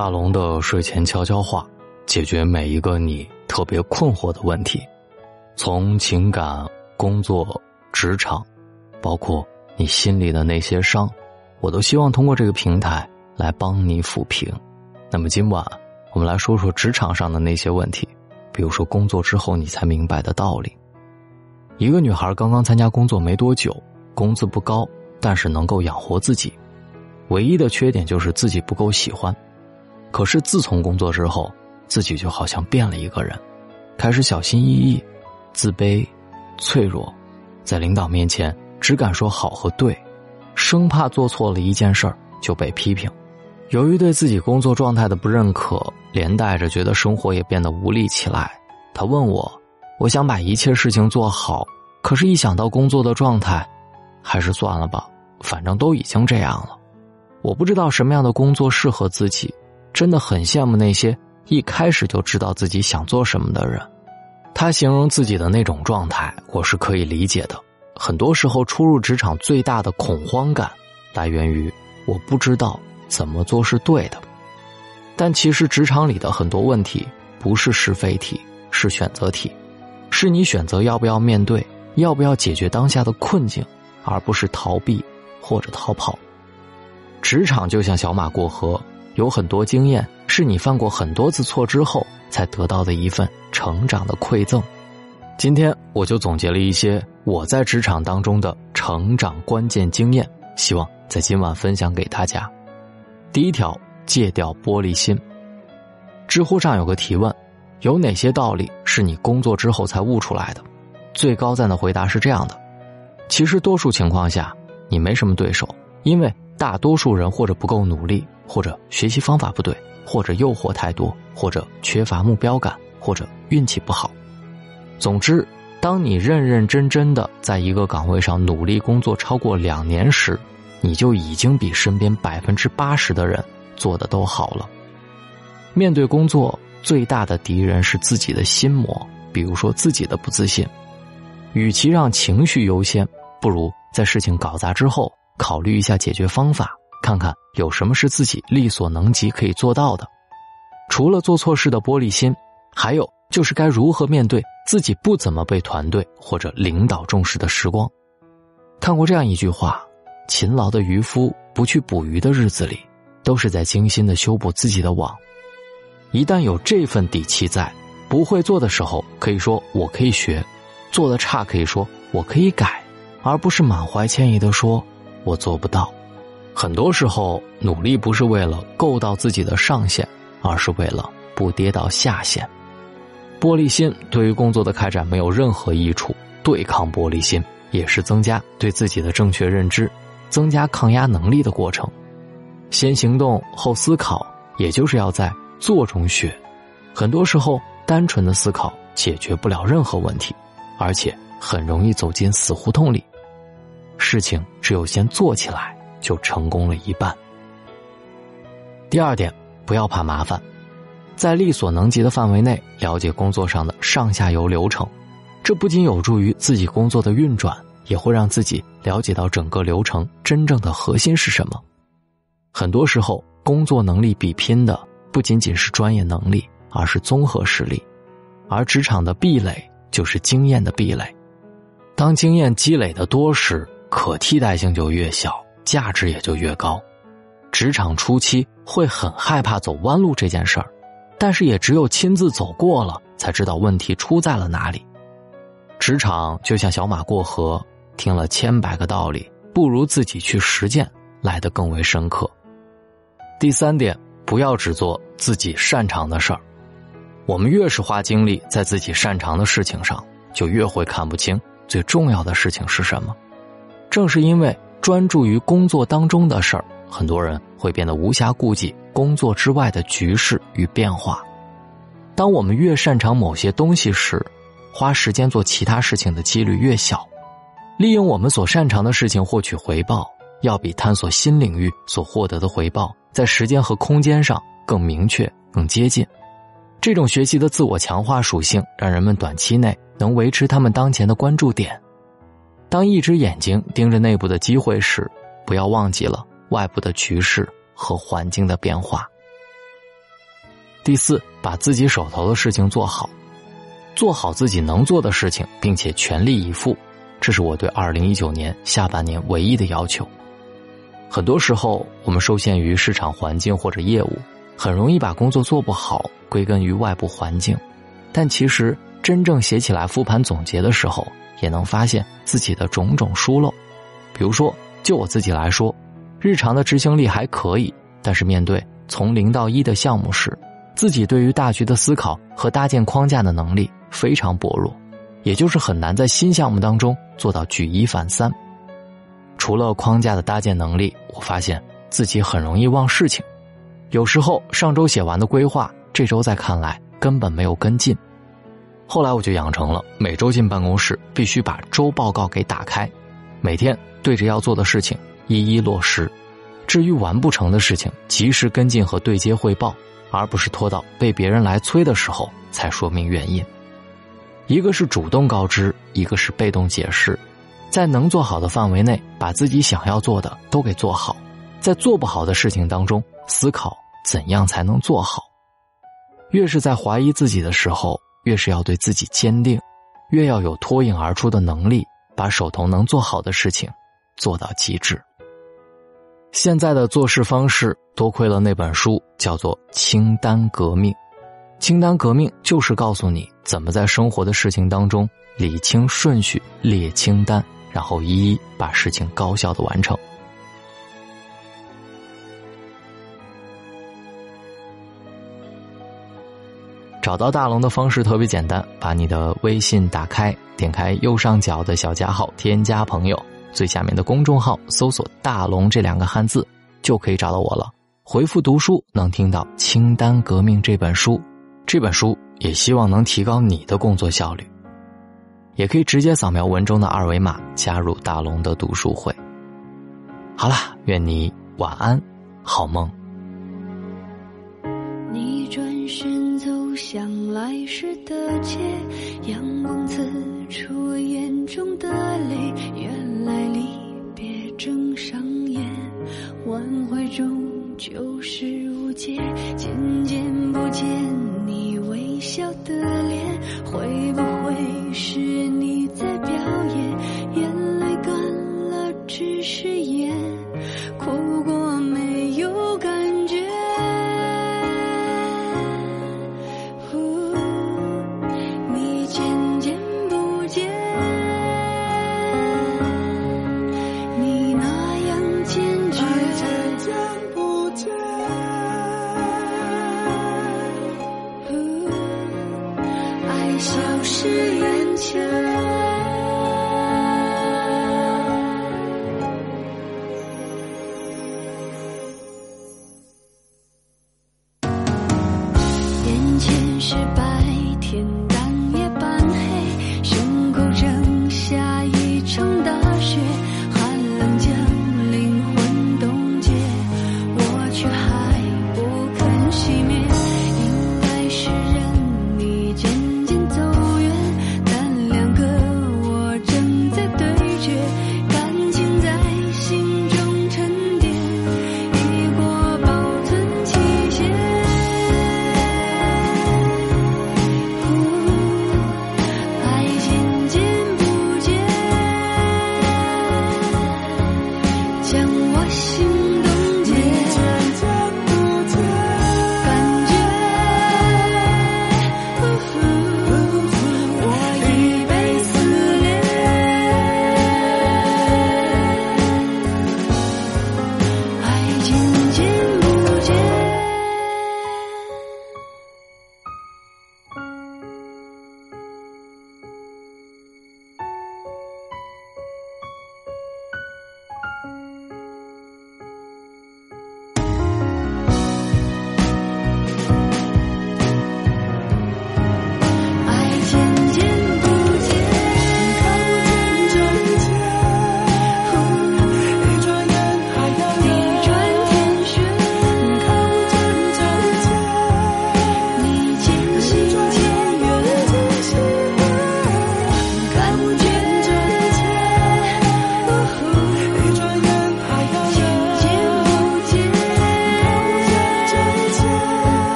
大龙的睡前悄悄话，解决每一个你特别困惑的问题，从情感、工作、职场，包括你心里的那些伤，我都希望通过这个平台来帮你抚平。那么今晚我们来说说职场上的那些问题，比如说工作之后你才明白的道理。一个女孩刚刚参加工作没多久，工资不高，但是能够养活自己，唯一的缺点就是自己不够喜欢。可是自从工作之后，自己就好像变了一个人，开始小心翼翼、自卑、脆弱，在领导面前只敢说好和对，生怕做错了一件事儿就被批评。由于对自己工作状态的不认可，连带着觉得生活也变得无力起来。他问我：“我想把一切事情做好，可是，一想到工作的状态，还是算了吧。反正都已经这样了，我不知道什么样的工作适合自己。”真的很羡慕那些一开始就知道自己想做什么的人。他形容自己的那种状态，我是可以理解的。很多时候，初入职场最大的恐慌感，来源于我不知道怎么做是对的。但其实，职场里的很多问题不是是非题，是选择题，是你选择要不要面对，要不要解决当下的困境，而不是逃避或者逃跑。职场就像小马过河。有很多经验是你犯过很多次错之后才得到的一份成长的馈赠。今天我就总结了一些我在职场当中的成长关键经验，希望在今晚分享给大家。第一条，戒掉玻璃心。知乎上有个提问：有哪些道理是你工作之后才悟出来的？最高赞的回答是这样的：其实多数情况下你没什么对手，因为大多数人或者不够努力。或者学习方法不对，或者诱惑太多，或者缺乏目标感，或者运气不好。总之，当你认认真真的在一个岗位上努力工作超过两年时，你就已经比身边百分之八十的人做的都好了。面对工作，最大的敌人是自己的心魔，比如说自己的不自信。与其让情绪优先，不如在事情搞砸之后考虑一下解决方法。看看有什么是自己力所能及可以做到的，除了做错事的玻璃心，还有就是该如何面对自己不怎么被团队或者领导重视的时光。看过这样一句话：勤劳的渔夫不去捕鱼的日子里，都是在精心的修补自己的网。一旦有这份底气在，不会做的时候可以说我可以学，做的差可以说我可以改，而不是满怀歉意的说我做不到。很多时候，努力不是为了够到自己的上限，而是为了不跌到下限。玻璃心对于工作的开展没有任何益处，对抗玻璃心也是增加对自己的正确认知、增加抗压能力的过程。先行动后思考，也就是要在做中学。很多时候，单纯的思考解决不了任何问题，而且很容易走进死胡同里。事情只有先做起来。就成功了一半。第二点，不要怕麻烦，在力所能及的范围内了解工作上的上下游流程，这不仅有助于自己工作的运转，也会让自己了解到整个流程真正的核心是什么。很多时候，工作能力比拼的不仅仅是专业能力，而是综合实力，而职场的壁垒就是经验的壁垒。当经验积累的多时，可替代性就越小。价值也就越高。职场初期会很害怕走弯路这件事儿，但是也只有亲自走过了，才知道问题出在了哪里。职场就像小马过河，听了千百个道理，不如自己去实践来得更为深刻。第三点，不要只做自己擅长的事儿。我们越是花精力在自己擅长的事情上，就越会看不清最重要的事情是什么。正是因为。专注于工作当中的事儿，很多人会变得无暇顾及工作之外的局势与变化。当我们越擅长某些东西时，花时间做其他事情的几率越小。利用我们所擅长的事情获取回报，要比探索新领域所获得的回报，在时间和空间上更明确、更接近。这种学习的自我强化属性，让人们短期内能维持他们当前的关注点。当一只眼睛盯着内部的机会时，不要忘记了外部的局势和环境的变化。第四，把自己手头的事情做好，做好自己能做的事情，并且全力以赴，这是我对二零一九年下半年唯一的要求。很多时候，我们受限于市场环境或者业务，很容易把工作做不好归根于外部环境，但其实真正写起来复盘总结的时候，也能发现自己的种种疏漏。比如说，就我自己来说，日常的执行力还可以，但是面对从零到一的项目时，自己对于大局的思考和搭建框架的能力非常薄弱，也就是很难在新项目当中做到举一反三。除了框架的搭建能力，我发现自己很容易忘事情。有时候上周写完的规划，这周再看来根本没有跟进。后来我就养成了每周进办公室必须把周报告给打开，每天对着要做的事情一一落实。至于完不成的事情，及时跟进和对接汇报，而不是拖到被别人来催的时候才说明原因。一个是主动告知，一个是被动解释。在能做好的范围内，把自己想要做的都给做好；在做不好的事情当中，思考怎样才能做好。越是在怀疑自己的时候，越是要对自己坚定，越要有脱颖而出的能力，把手头能做好的事情做到极致。现在的做事方式，多亏了那本书，叫做《清单革命》。清单革命就是告诉你怎么在生活的事情当中理清顺序，列清单。然后一一把事情高效的完成。找到大龙的方式特别简单，把你的微信打开，点开右上角的小加号，添加朋友，最下面的公众号搜索“大龙”这两个汉字，就可以找到我了。回复“读书”能听到《清单革命》这本书，这本书也希望能提高你的工作效率。也可以直接扫描文中的二维码加入大龙的读书会。好了，愿你晚安，好梦。无时无节，渐渐不见你微笑的脸，会不会是？